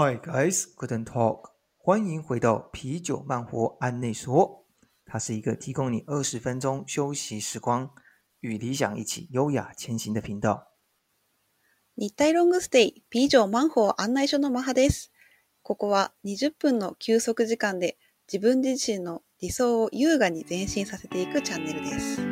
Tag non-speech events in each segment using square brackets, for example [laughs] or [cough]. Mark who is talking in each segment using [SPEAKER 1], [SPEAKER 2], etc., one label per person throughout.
[SPEAKER 1] Hi guys, couldn't talk. 欢迎回到啤酒慢活安内所，它是一个提供你二十分钟休息时光，与理想一起优雅前行的频道。
[SPEAKER 2] 日体ロングステイ啤酒マンホー案内所のマハです。ここは20分の休息時間で自分自身の理想を優雅に前進させていくチャンネルです。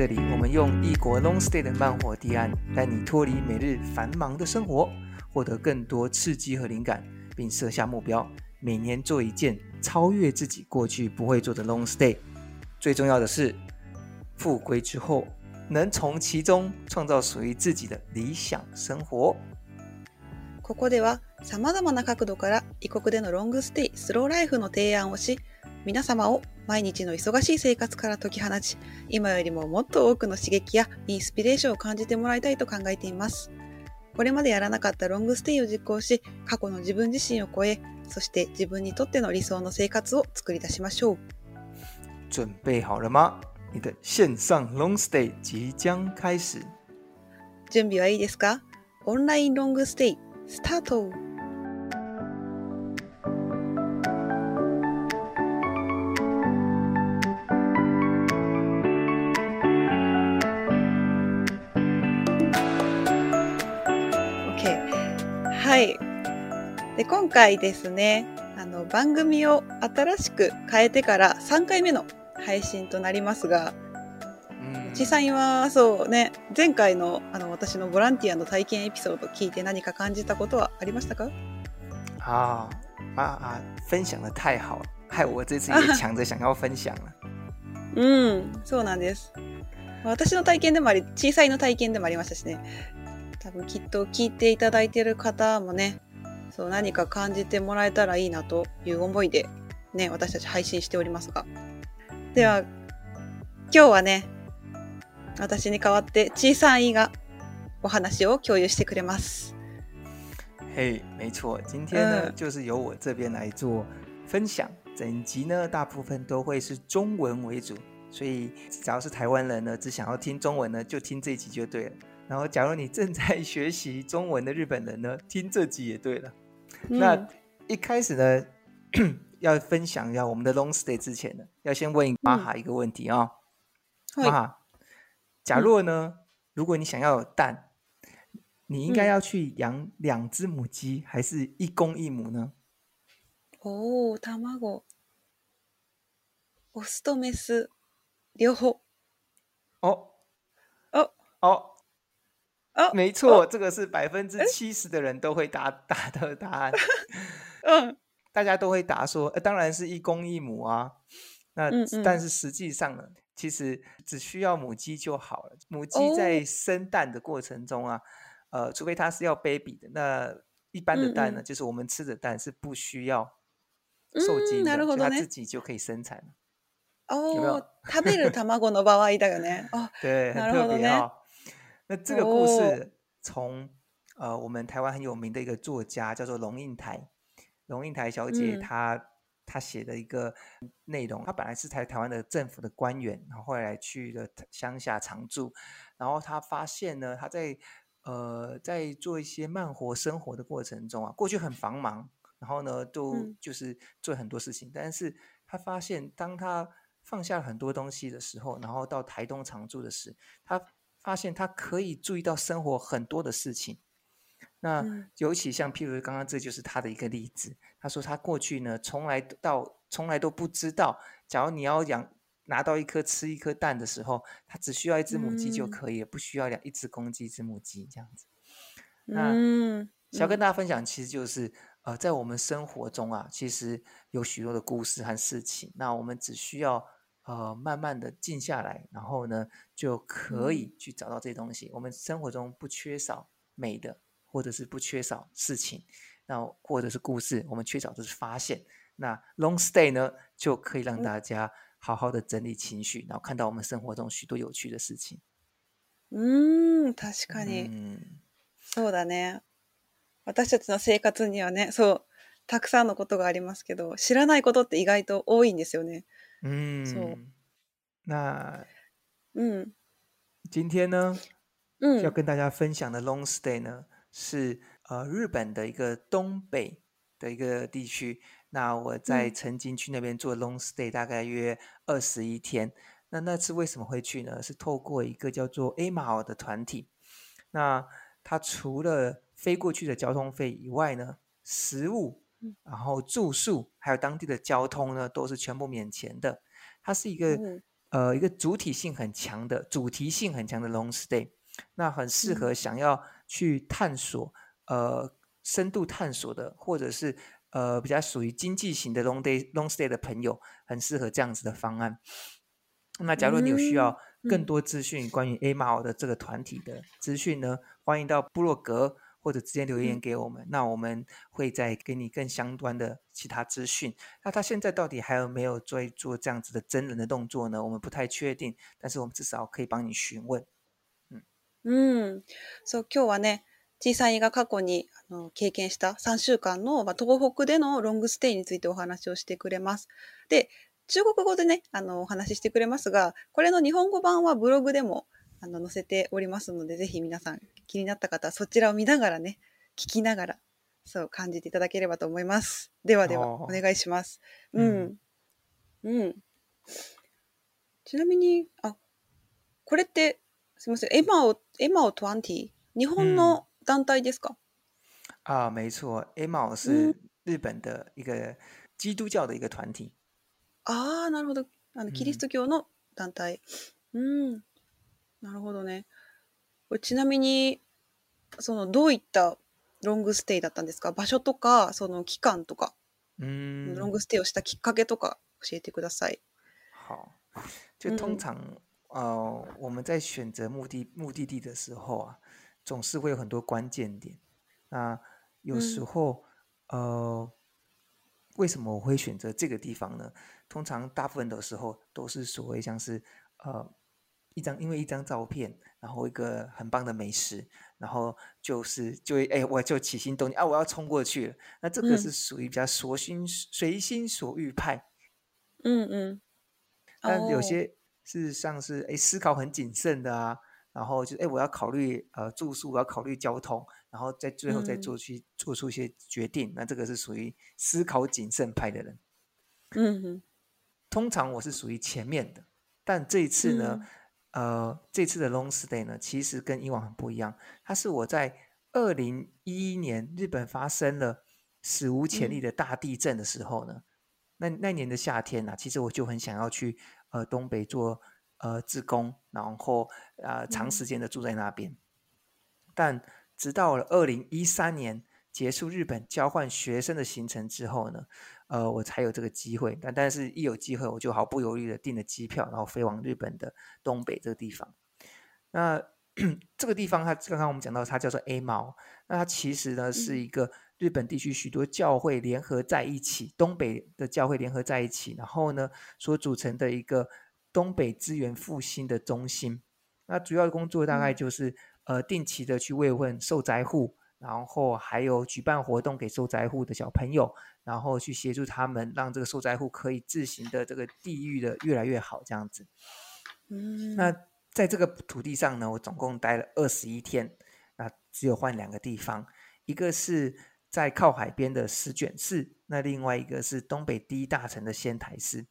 [SPEAKER 1] 这里，我们用异国 long stay 的慢火提案，带你脱离每日繁忙的生活，获得更多刺激和灵感，并设下目标，每年做一件超越自己过去不会做的 long stay。最重要的是，复归之后，能从其中创造属于自己的理想生活。
[SPEAKER 2] ここでは様々な角度から異国でのロングステイ、スローライフの提案をし、皆様を毎日の忙しい生活から解き放ち、今よりももっと多くの刺激やインスピレーションを感じてもらいたいと考えています。これまでやらなかったロングステイを実行し、過去の自分自身を超え、そして自分にとっての理想の生活を作り出しましょう。
[SPEAKER 1] 準備好了吗？你的上即将始。
[SPEAKER 2] 準備はいいですか？オンラインロングステイスタートはいで今回ですねあの番組を新しく変えてから3回目の配信となりますが実際はそうね前回のあの私のボランティアの体験エピソード聞いて何か感じたことはありましたか
[SPEAKER 1] あああ分享的太好了，害我这次也抢着想要分享了。
[SPEAKER 2] 嗯，そうなんです。私の体験でもあり、小さいの体験でもありましたしね。多分きっと聞いていただいている方もね、そう何か感じてもらえたらいいなという思いでね、私たち配信しておりますが。では、今日はね、私に代わって小さながお話を共有してくれます。
[SPEAKER 1] 嘿，没错，今天呢就是由我这边来做分享。整集呢大部分都会是中文为主，所以只要是台湾人呢，只想要听中文呢就听这集就对了。然后，假如你正在学习中文的日本人呢，听这集也对了。那一开始呢，[clears throat] 要分享一下我们的 Long Stay 之前呢，要先问马哈一个问题啊，马哈。假若呢？如果你想要有蛋，你应该要去养两只母鸡，还是一公一母呢？
[SPEAKER 2] 哦，卵，オスとメス、両方。
[SPEAKER 1] 哦
[SPEAKER 2] 哦
[SPEAKER 1] 哦，没错，这个是百分之七十的人都会答 [laughs] 答的答案。[laughs]
[SPEAKER 2] 嗯，
[SPEAKER 1] 大家都会答说，当然是一公一母啊。那但是实际上呢？其实只需要母鸡就好了。母鸡在生蛋的过程中啊，呃，除非它是要 baby 的，那一般的蛋呢，就是我们吃的蛋是不需要受精，的，它自己就可以生产
[SPEAKER 2] 哦，
[SPEAKER 1] 有没有？
[SPEAKER 2] 食べる卵の場合だかね。哦，
[SPEAKER 1] 对，很特别啊。那这个故事从呃，我们台湾很有名的一个作家叫做龙应台，龙应台小姐她。他写的一个内容，他本来是台台湾的政府的官员，然后后来去了乡下常住，然后他发现呢，他在呃在做一些慢活生活的过程中啊，过去很繁忙，然后呢都就是做很多事情，但是他发现当他放下了很多东西的时候，然后到台东常住的时，他发现他可以注意到生活很多的事情。那尤其像譬如刚刚这就是他的一个例子，他说他过去呢从来到从来都不知道，假如你要养拿到一颗吃一颗蛋的时候，他只需要一只母鸡就可以，不需要两一只公鸡一只母鸡这样子。那想跟大家分享，其实就是呃在我们生活中啊，其实有许多的故事和事情，那我们只需要呃慢慢的静下来，然后呢就可以去找到这些东西。我们生活中不缺少美的。或者是不缺少事情，然后或者是故事，我们缺少的是发现。那 long stay 呢，就可以让大家好好的整理情绪，然后看到我们生活中许多有趣的事情。
[SPEAKER 2] 嗯，確かに。そうだね。私たちの生活にはね、そうたくさんのことがありますけど、知らないことって意外と多いんですよね。
[SPEAKER 1] うん。そう。那
[SPEAKER 2] 嗯，
[SPEAKER 1] 今天呢，嗯，要跟大家分享的 long stay 呢？是呃，日本的一个东北的一个地区。那我在曾经去那边做 long stay，大概约二十一天。那那次为什么会去呢？是透过一个叫做“艾马尔”的团体。那他除了飞过去的交通费以外呢，食物、然后住宿，还有当地的交通呢，都是全部免钱的。它是一个呃一个主体性很强的主题性很强的 long stay。那很适合想要。去探索，呃，深度探索的，或者是呃，比较属于经济型的 long day long stay 的朋友，很适合这样子的方案。那假如你有需要更多资讯关于 A m a 尔的这个团体的资讯呢，欢迎到部落格或者直接留言给我们，那我们会再给你更相关的其他资讯。那他现在到底还有没有在做这样子的真人的动作呢？我们不太确定，但是我们至少可以帮你询问。
[SPEAKER 2] うん。そう、今日はね、小さいが過去にあの経験した3週間の、まあ、東北でのロングステイについてお話をしてくれます。で、中国語でね、あの、お話ししてくれますが、これの日本語版はブログでもあの載せておりますので、ぜひ皆さん気になった方はそちらを見ながらね、聞きながら、そう感じていただければと思います。ではでは、お願いします。うん。うん。ちなみに、あ、これってすみません、エマオ、エマオティ、日本の団体ですか、
[SPEAKER 1] あ、没错。エマオ是日本的一个基督教的一个团体。
[SPEAKER 2] ああ、なるほど。あのキリスト教の団体。うん、ん、なるほどね。ちなみに、そのどういったロングステイだったんですか場所とか、その期間とか、うん、ロングステイをしたきっかけとか教えてください。
[SPEAKER 1] 好。就通常呃，我们在选择目的目的地的时候啊，总是会有很多关键点。那有时候，呃，为什么我会选择这个地方呢？通常大部分的时候都是所谓像是呃一张，因为一张照片，然后一个很棒的美食，然后就是就会哎，我就起心动念啊，我要冲过去。了。那这个是属于比较随心随心所欲派。
[SPEAKER 2] 嗯嗯。
[SPEAKER 1] 但有些。事实上是，哎，思考很谨慎的啊，然后就，哎，我要考虑呃住宿，我要考虑交通，然后在最后再做去做出一些决定。那这个是属于思考谨慎派的人。
[SPEAKER 2] 嗯，
[SPEAKER 1] 通常我是属于前面的，但这一次呢，呃，这次的 long stay 呢，其实跟以往很不一样。它是我在二零一一年日本发生了史无前例的大地震的时候呢。那那年的夏天呢，其实我就很想要去呃东北做呃自工，然后啊长时间的住在那边。但直到了二零一三年结束日本交换学生的行程之后呢，呃我才有这个机会。但但是一有机会我就毫不犹豫的订了机票，然后飞往日本的东北这个地方。那 [clears throat] 这个地方，它刚刚我们讲到，它叫做 A 毛。那它其实呢是一个。日本地区许多教会联合在一起，东北的教会联合在一起，然后呢，所组成的一个东北资源复兴的中心。那主要的工作大概就是，呃，定期的去慰问受灾户，然后还有举办活动给受灾户的小朋友，然后去协助他们，让这个受灾户可以自行的这个地域的越来越好，这样子。
[SPEAKER 2] 嗯。
[SPEAKER 1] 那在这个土地上呢，我总共待了二十一天，那只有换两个地方，一个是。在靠海边的石卷寺，那另外一个是东北第一大城的仙台市。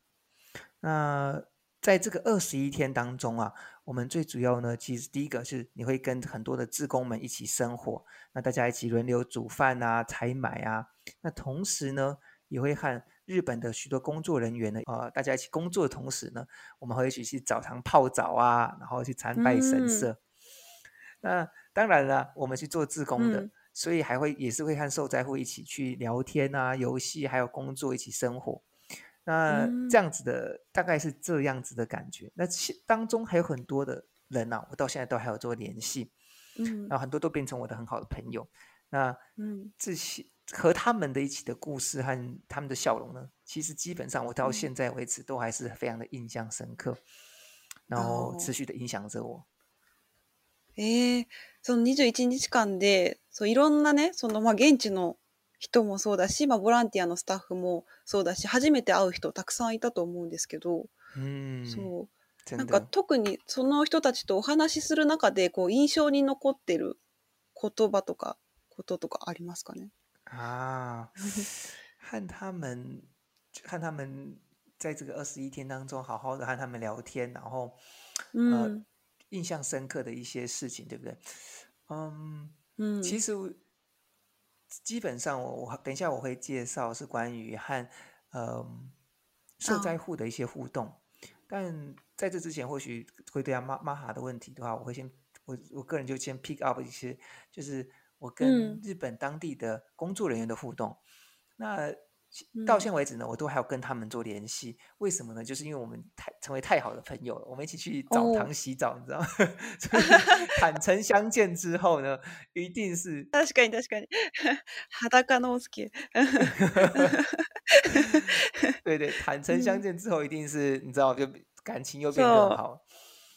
[SPEAKER 1] 那在这个二十一天当中啊，我们最主要呢，其实第一个是你会跟很多的志工们一起生活，那大家一起轮流煮饭啊、采买啊。那同时呢，也会和日本的许多工作人员呢，呃，大家一起工作的同时呢，我们会一起去澡堂泡澡啊，然后去参拜神社。那当然了，我们去做志工的。所以还会也是会和受灾户一起去聊天啊，游戏，还有工作，一起生活。那这样子的大概是这样子的感觉。那其中当中还有很多的人啊，我到现在都还有做联系。嗯，然后很多都变成我的很好的朋友。那嗯，这些和他们的一起的故事和他们的笑容呢，其实基本上我到现在为止都还是非常的印象深刻，然后持续的影响着我。
[SPEAKER 2] 诶。その21日間で、そういろんなね、そのまあ現地の人もそうだし、まあ、ボランティアのスタッフもそうだし、初めて会う人たくさんいたと思うんですけど、
[SPEAKER 1] うん
[SPEAKER 2] そうなんか特にその人たちとお話しする中でこう印象に残ってる言葉とかこととかありますかね
[SPEAKER 1] 啊，[laughs] 和和他们在这个二十一天当中，好好的和他们聊天，然后、
[SPEAKER 2] 嗯、
[SPEAKER 1] 印象深刻的一些事情，对不对？嗯
[SPEAKER 2] 嗯，
[SPEAKER 1] 其实基本上，我我等一下我会介绍是关于和嗯受灾户的一些互动，但在这之前，或许会对阿妈玛哈的问题的话，我会先我我个人就先 pick up 一些，就是我跟日本当地的工作人员的互动。那到现为止呢，我都还要跟他们做联系，为什么呢？就是因为我们太成为太好的朋友了，我们一起去澡堂洗澡，你知道？[laughs] [laughs] 坦诚相见之后呢，一定是。
[SPEAKER 2] 確かに確かに、[laughs] 裸の好
[SPEAKER 1] き。对对，坦诚相见之后一定是，你知道，就感情又变得好。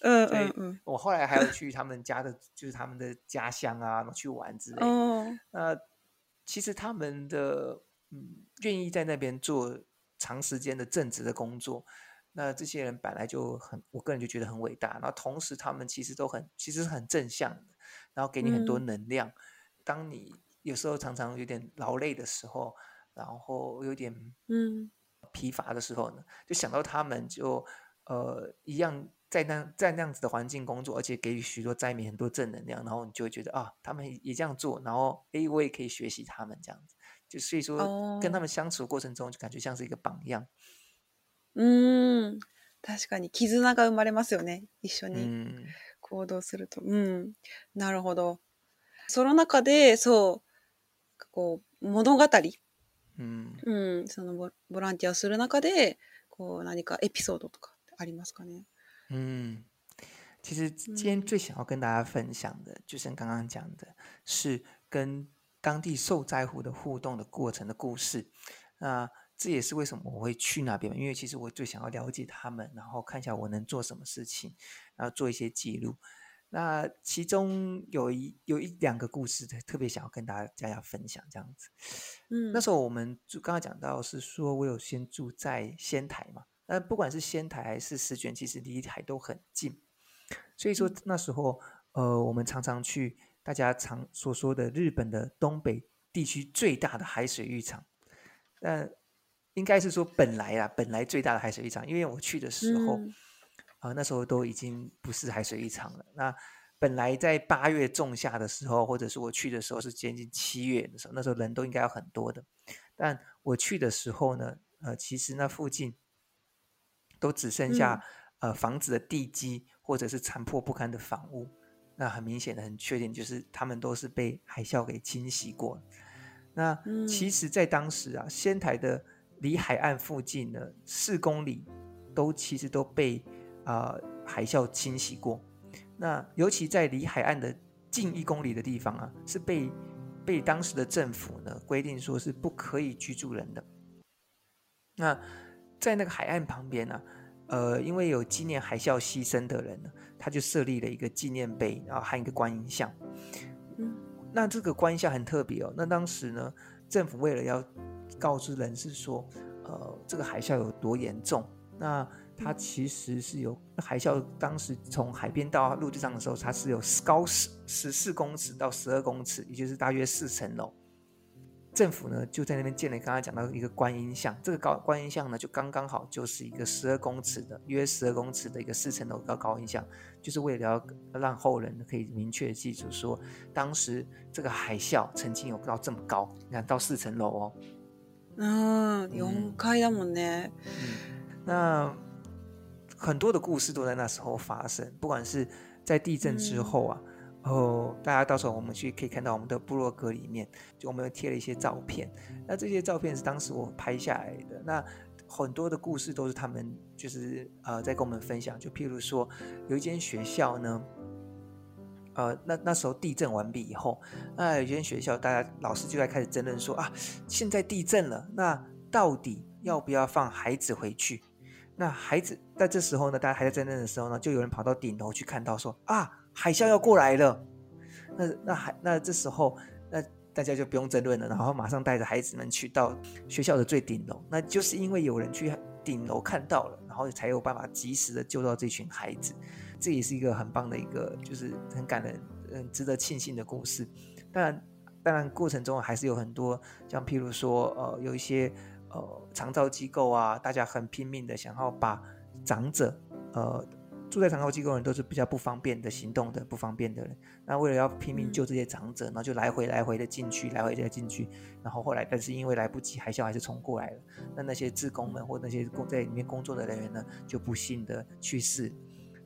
[SPEAKER 2] 嗯嗯嗯。
[SPEAKER 1] 我后来还要去他们家的，就是他们的家乡啊，去玩之类。
[SPEAKER 2] 哦。
[SPEAKER 1] 那其实他们的，嗯。愿意在那边做长时间的正直的工作，那这些人本来就很，我个人就觉得很伟大。然后同时，他们其实都很，其实是很正向的，然后给你很多能量。当你有时候常常有点劳累的时候，然后有点嗯疲乏的时候呢，就想到他们，就呃一样在那在那样子的环境工作，而且给予许多灾民很多正能量，然后你就会觉得啊，他们也这样做，然后哎，我也可以学习他们这样子。就所以说跟他们相处过程中，就感觉像是一个榜样。
[SPEAKER 2] 嗯，確かに絆が生まれますよね。一緒に行動すると、うん、なるほど。その中で、そう、こう物語、うん、うん、そのボボランティアする中で、こう何かエピソードとかありますかね？
[SPEAKER 1] 嗯。其实今天最想要跟大家分享的，就像刚刚讲的，是跟当地受灾户的互动的过程的故事，那这也是为什么我会去那边，因为其实我最想要了解他们，然后看一下我能做什么事情，然后做一些记录。那其中有一有一两个故事，特特别想要跟大家要分享这样子。嗯，那时候我们就刚刚讲到是说我有先住在仙台嘛，那不管是仙台还是石卷，其实离台都很近，所以说那时候呃我们常常去。大家常所说的日本的东北地区最大的海水浴场，那应该是说本来啊，本来最大的海水浴场，因为我去的时候，啊，那时候都已经不是海水浴场了。那本来在八月仲夏的时候，或者是我去的时候是接近七月的时候，那时候人都应该要很多的。但我去的时候呢，呃，其实那附近都只剩下呃房子的地基，或者是残破不堪的房屋。那很明显的很确定，就是，他们都是被海啸给侵袭过。那其实，在当时啊，仙台的离海岸附近呢，四公里都其实都被啊海啸侵袭过。那尤其在离海岸的近一公里的地方啊，是被被当时的政府呢规定说是不可以居住人的。那在那个海岸旁边呢？呃，因为有纪念海啸牺牲的人，他就设立了一个纪念碑，然后还有一个观音像。嗯，那这个观音像很特别哦。那当时呢，政府为了要告知人是说，呃，这个海啸有多严重。那它其实是有海啸，当时从海边到陆地上的时候，它是有高十十四公尺到十二公尺，也就是大约四层楼。政府呢，就在那边建了。刚刚讲到一个观音像，这个高观音像呢，就刚刚好就是一个十二公尺的，约十二公尺的一个四层楼高高音像，就是为了要让后人可以明确记住，说当时这个海啸曾经有到这么高。你看到四层楼哦，
[SPEAKER 2] 嗯，四层楼哦，
[SPEAKER 1] 嗯，那很多的故事都在那时候发生，不管是在地震之后啊。然后大家到时候我们去可以看到我们的部落格里面，就我们贴了一些照片。那这些照片是当时我拍下来的。那很多的故事都是他们就是呃在跟我们分享。就譬如说有一间学校呢，呃，那那时候地震完毕以后，那有间学校大家老师就在开始争论说啊，现在地震了，那到底要不要放孩子回去？那孩子在这时候呢，大家还在争论的时候呢，就有人跑到顶楼去看到说啊。海啸要过来了，那那还那这时候，那大家就不用争论了，然后马上带着孩子们去到学校的最顶楼，那就是因为有人去顶楼看到了，然后才有办法及时的救到这群孩子。这也是一个很棒的一个，就是很感人，嗯，值得庆幸的故事。当然，当然过程中还是有很多，像譬如说，呃，有一些呃长照机构啊，大家很拼命的想要把长者，呃。住在长高机构的人都是比较不方便的行动的不方便的人。那为了要拼命救这些长者，然后就来回来回的进去，来回再的进去。然后后来，但是因为来不及，海啸还是冲过来了。那那些志工们或那些工在里面工作的人员呢，就不幸的去世。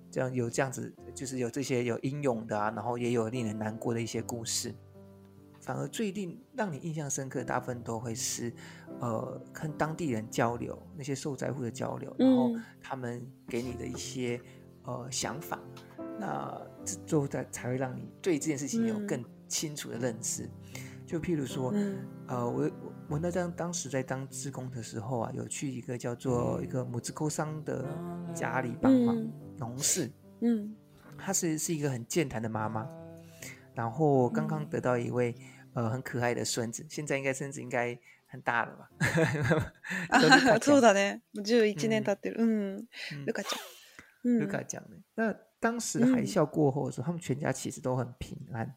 [SPEAKER 1] 这样有这样子，就是有这些有英勇的啊，然后也有令人难过的一些故事。反而最令让你印象深刻，大部分都会是，呃，跟当地人交流，那些受灾户的交流，然后他们给你的一些。呃，想法，那这之后才才会让你对这件事情有更清楚的认识。就譬如说，呃，我我那当当时在当志工的时候啊，有去一个叫做一个母子沟商的家里帮忙农事。嗯，她是是一个很健谈的妈妈，然后刚刚得到一位呃很可爱的孙子，现在应该孙子应该很大了吧？
[SPEAKER 2] 啊 [laughs] [laughs] そうだね，もう十一年経ってる。嗯，ルカちゃん。
[SPEAKER 1] 就他讲的，那当时海啸过后的时候，他们全家其实都很平安，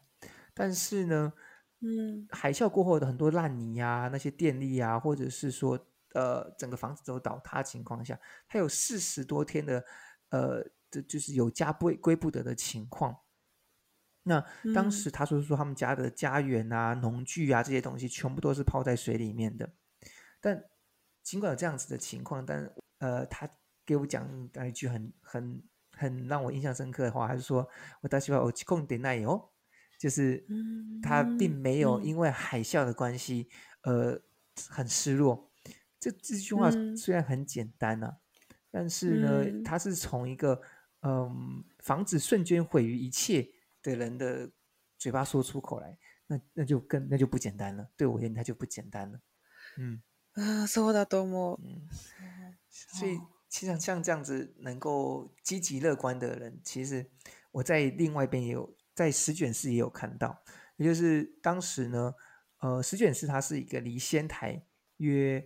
[SPEAKER 1] 但是呢，嗯，海啸过后的很多烂泥呀、那些电力啊，或者是说呃整个房子都倒塌情况下，他有四十多天的呃，这就是有家不归不得的情况。那当时他说说他们家的家园啊、农具啊这些东西全部都是泡在水里面的，但尽管有这样子的情况，但呃他。给我讲了一句很很很让我印象深刻的话，他是说：“我大希望我控点那有，就是他并没有因为海啸的关系，呃，很失落。这这句话虽然很简单呐，但是呢，他是从一个嗯，防止瞬间毁于一切的人的嘴巴说出口来，那那就更那就不简单了。对我而言，他就不简单了。嗯，
[SPEAKER 2] 啊，そうだと思う。
[SPEAKER 1] 所以。其实像这样子能够积极乐观的人，其实我在另外一边也有在石卷市也有看到。也就是当时呢，呃，石卷市它是一个离仙台约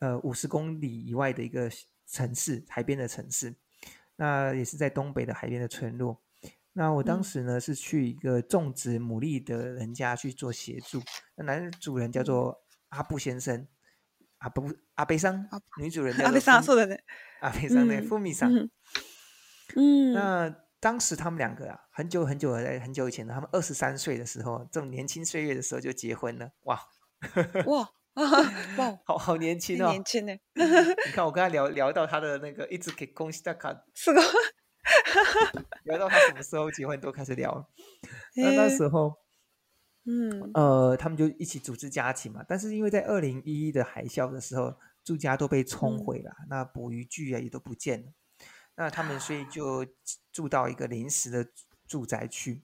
[SPEAKER 1] 呃五十公里以外的一个城市，海边的城市。那也是在东北的海边的村落。那我当时呢是去一个种植牡蛎的人家去做协助，那男主人叫做阿布先生。阿不阿贝桑女主人的阿贝桑，说的呢，阿贝桑的富米桑。嗯。那当时他们两个啊，很久很久在很久以前，他们二十三岁的时候，这种年轻岁月的时候就结婚了，哇哇 [laughs] 哇，好好年轻哦，
[SPEAKER 2] 年轻呢。
[SPEAKER 1] 你看我 [laughs] 跟他聊聊到他的那个一直给恭喜他卡，[laughs]
[SPEAKER 2] 是个，
[SPEAKER 1] 聊到他什么时候结婚都开始聊，那那时候。嗯，呃，他们就一起组织家庭嘛。但是因为，在二零一一的海啸的时候，住家都被冲毁了，那捕鱼具啊也都不见了。那他们所以就住到一个临时的住宅区。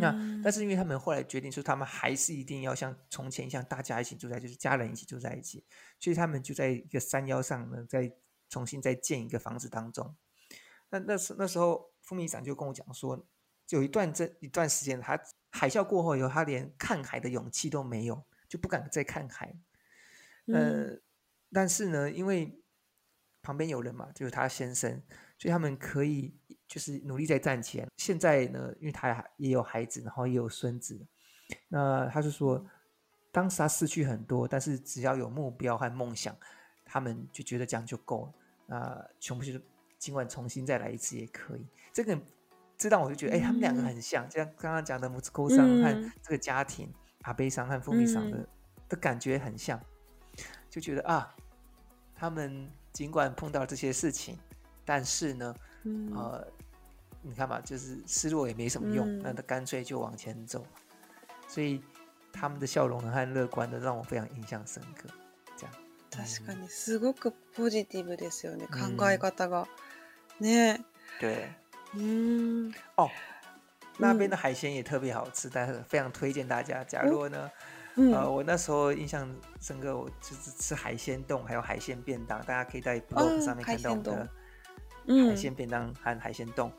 [SPEAKER 1] 那但是，因为他们后来决定说，他们还是一定要像从前一样，大家一起住在，就是家人一起住在一起。所以他们就在一个山腰上呢，再重新再建一个房子当中。那那时那时候，副秘长就跟我讲说，有一段这一段时间他。海啸过后，以后，他连看海的勇气都没有，就不敢再看海。呃，但是呢，因为旁边有人嘛，就是他先生，所以他们可以就是努力再站起来。现在呢，因为他也有孩子，然后也有孙子，那他就说，当时他失去很多，但是只要有目标和梦想，他们就觉得这样就够了。那全部就是尽管重新再来一次也可以？这个。这让我就觉得，哎，他们两个很像，像刚刚讲的《母子哭上和这个家庭啊，悲伤和蜂蜜丧的的感觉很像，就觉得啊，他们尽管碰到这些事情，但是呢，呃，你看吧，就是失落也没什么用，那他干脆就往前走，所以他们的笑容和乐观，的让我非常印象深刻。这样。
[SPEAKER 2] 確かにすごくポジティブですよね。考え方がね。
[SPEAKER 1] 对。嗯，哦，那边的海鲜也特别好吃，但是非常推荐大家。假如呢，呃，我那时候印象深刻，我就是吃海鲜冻，还有海鲜便当。大家可以在 B l o g 上面看到我们的海鲜便当和海鲜冻。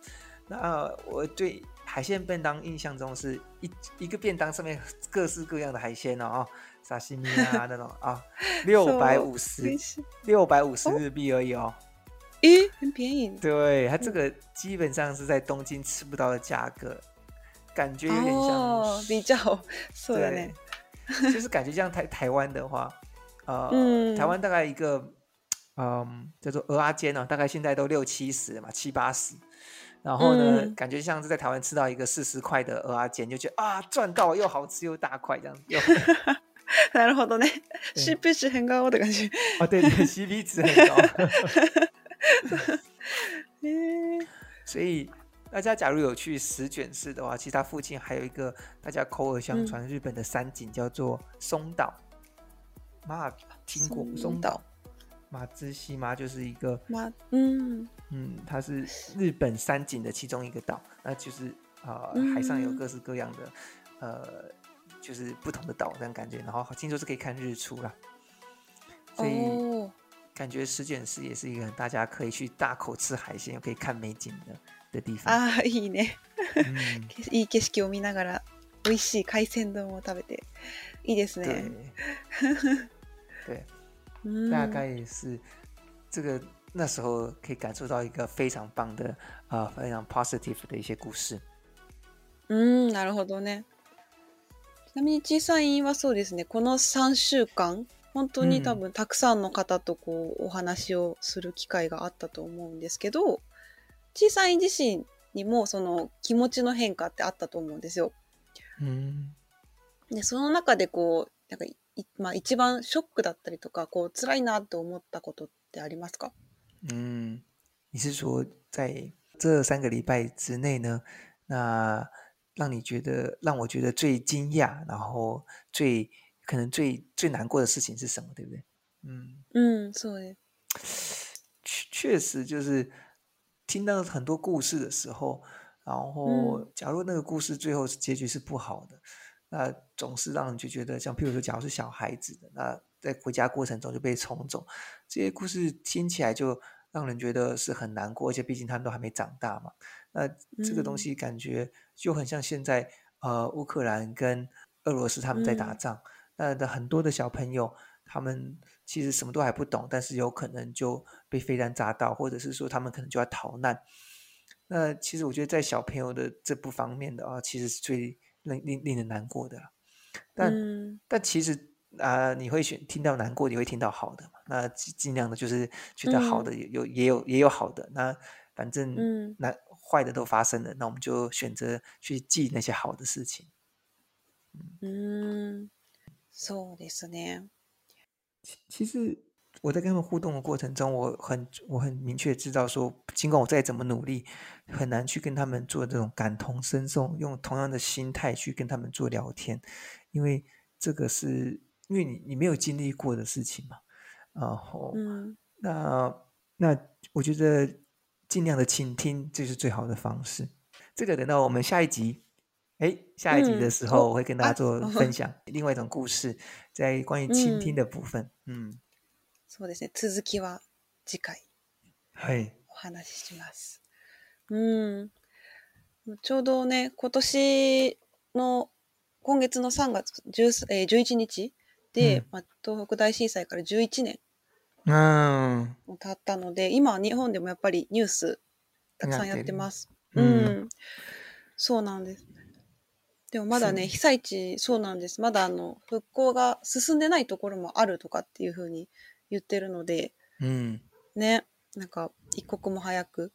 [SPEAKER 1] 那我对海鲜便当印象中是一一个便当上面各式各样的海鲜哦，沙西米啊那种啊，[laughs] 六百五十，六百五十日币而已哦。
[SPEAKER 2] 咦，很便宜。
[SPEAKER 1] 对，它这个基本上是在东京吃不到的价格，感觉有点像
[SPEAKER 2] 比较
[SPEAKER 1] 对 [laughs] 就是感觉像台台湾的话，呃，台湾大概一个，嗯，叫做鹅阿煎呢，大概现在都六七十嘛，七八十。然后呢，感觉像是在台湾吃到一个四十块的鹅阿煎，就觉得啊，赚到，又好吃又大块这样。子。
[SPEAKER 2] 又なるほどね。CP 值很高的感
[SPEAKER 1] 觉。啊，对，CP 值很高。[laughs] [laughs] 所以大家假如有去十卷市的话，其实它附近还有一个大家口耳相传日本的山景，叫做松岛。马听过松岛马之西嘛，就是一个马，嗯嗯，它是日本山景的其中一个岛。那就是啊，海上有各式各样的呃，就是不同的岛，那感觉，然后听说是可以看日出啦，所以。感觉十卷市也是一个大家可以去大口吃海鲜、可以看美景的的地方。
[SPEAKER 2] 啊，いいね。[laughs] いい景色を見ながら、美味しい海鮮丼を食べて、いいですね。
[SPEAKER 1] 对，[laughs] 大概是这个那时候可以感受到一个非常棒的啊，非常 positive 的一些故事。
[SPEAKER 2] 嗯，なるほどね。ちなみに小さい院はそうですね。この三週間。本当に多分たくさんの方とこうお話をする機会があったと思うんですけど小さい自身にもその気持ちの変化ってあったと思うんですよ。
[SPEAKER 1] うん、
[SPEAKER 2] でその中でこうなんかまあ、一番ショックだったりとかこう辛いなと思ったことってありますか
[SPEAKER 1] 你是说在这三个礼拜之内呢，那让你觉得让我觉得最惊讶，然后最可能最最难过的事情是什么，对不对？
[SPEAKER 2] 嗯嗯，是的。
[SPEAKER 1] 确确实就是听到很多故事的时候，然后假如那个故事最后结局是不好的，那总是让人就觉得，像譬如说，假如是小孩子的，那在回家过程中就被冲走，这些故事听起来就让人觉得是很难过，而且毕竟他们都还没长大嘛。那这个东西感觉就很像现在，呃，乌克兰跟俄罗斯他们在打仗。呃，很多的小朋友，他们其实什么都还不懂，但是有可能就被飞弹砸到，或者是说他们可能就要逃难。那其实我觉得，在小朋友的这部方面的啊，其实是最令令令人难过的。但但其实啊，你会选听到难过，你会听到好的嘛。那尽量的就是觉得好的有也有也有好的。那反正那坏的都发生了，那我们就选择去记那些好的事情。
[SPEAKER 2] 嗯。そうですね。
[SPEAKER 1] 其实我在跟他们互动的过程中，我很我很明确知道说，尽管我再怎么努力，很难去跟他们做这种感同身受，用同样的心态去跟他们做聊天，因为这个是因为你你没有经历过的事情嘛。然后，嗯，那那我觉得尽量的倾听，这是最好的方式。这个等到我们下一集。哎，下一集的时候我会跟大家做分享。[laughs] 另外一种故事，在关于倾听的部分。嗯，
[SPEAKER 2] そうですね。続きは次回、
[SPEAKER 1] はい、
[SPEAKER 2] お話しします。うん。ちょうどね、今年の今月の3月1え1日で、まあ、東北大震災から11年経ったので、今日本でもやっぱりニュースたくさんやってます。うん、そうなんです。でもまだね、被災地、そうなんです。まだあの、復興が進んでないところもあるとかっていうふうに言ってるので、
[SPEAKER 1] うん。
[SPEAKER 2] ね、なんか、一刻も早く、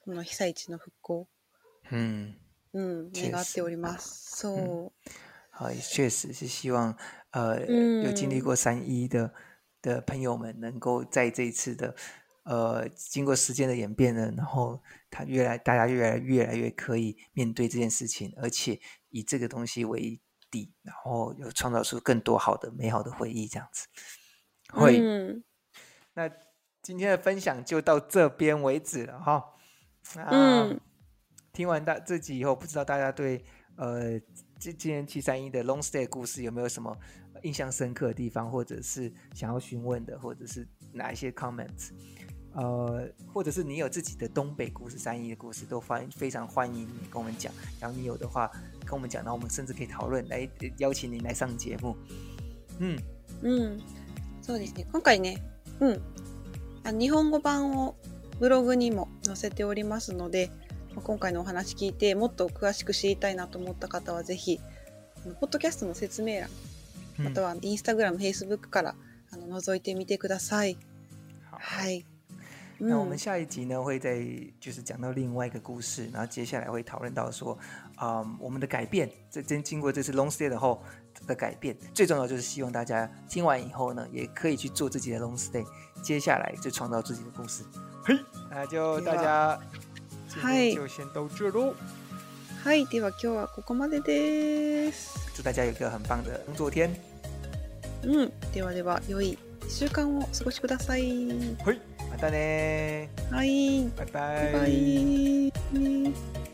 [SPEAKER 2] この被災地の復興、
[SPEAKER 1] うん。
[SPEAKER 2] うん、願っております。そう、嗯。
[SPEAKER 1] 好，确实是希望呃、嗯、有经历过三一的的朋友们，能够在这一次的呃经过时间的演变呢，然后他越来大家越来越来越可以面对这件事情，而且以这个东西为底，然后又创造出更多好的、美好的回忆，这样子会。那今天的分享就到这边为止了哈。嗯，听完大这集以后，不知道大家对呃今天七三一的 Long Stay 故事有没有什么印象深刻的地方，或者是想要询问的，或者是哪一些 comments？呃，或者是你有自己的东北故事、三一的故事，都欢非常欢迎你跟我们讲。然后你有的话跟我们讲，然后我们甚至可以讨论，来邀请您来上节目。嗯
[SPEAKER 2] 嗯、今回ね、うあ日本語版をブログにも載せておりますので、今回のお話聞いてもっと詳しく知りたいなと思った方はぜひ、ポッドキャストの説明欄、またはインスタグラム、フェイスブックからあの覗いてみてください。はい。
[SPEAKER 1] 那我们下一集呢，会在就是讲到另外一个故事，然后接下来会讨论到说，啊，我们的改变，这经经过这次 long stay 的后的改变，最重要就是希望大家听完以后呢，也可以去做自己的 long stay，接下来就创造自己的故事。嘿，那就大家，嗨，就先到这喽。
[SPEAKER 2] 嗨，那么，就是说，就こ说，就で
[SPEAKER 1] 说，就是说，就是说，就是说，
[SPEAKER 2] 就是说，就是说，就是说，就是说，就是说，就是说，
[SPEAKER 1] 就是说，たね
[SPEAKER 2] はい
[SPEAKER 1] バイバイ
[SPEAKER 2] バイバ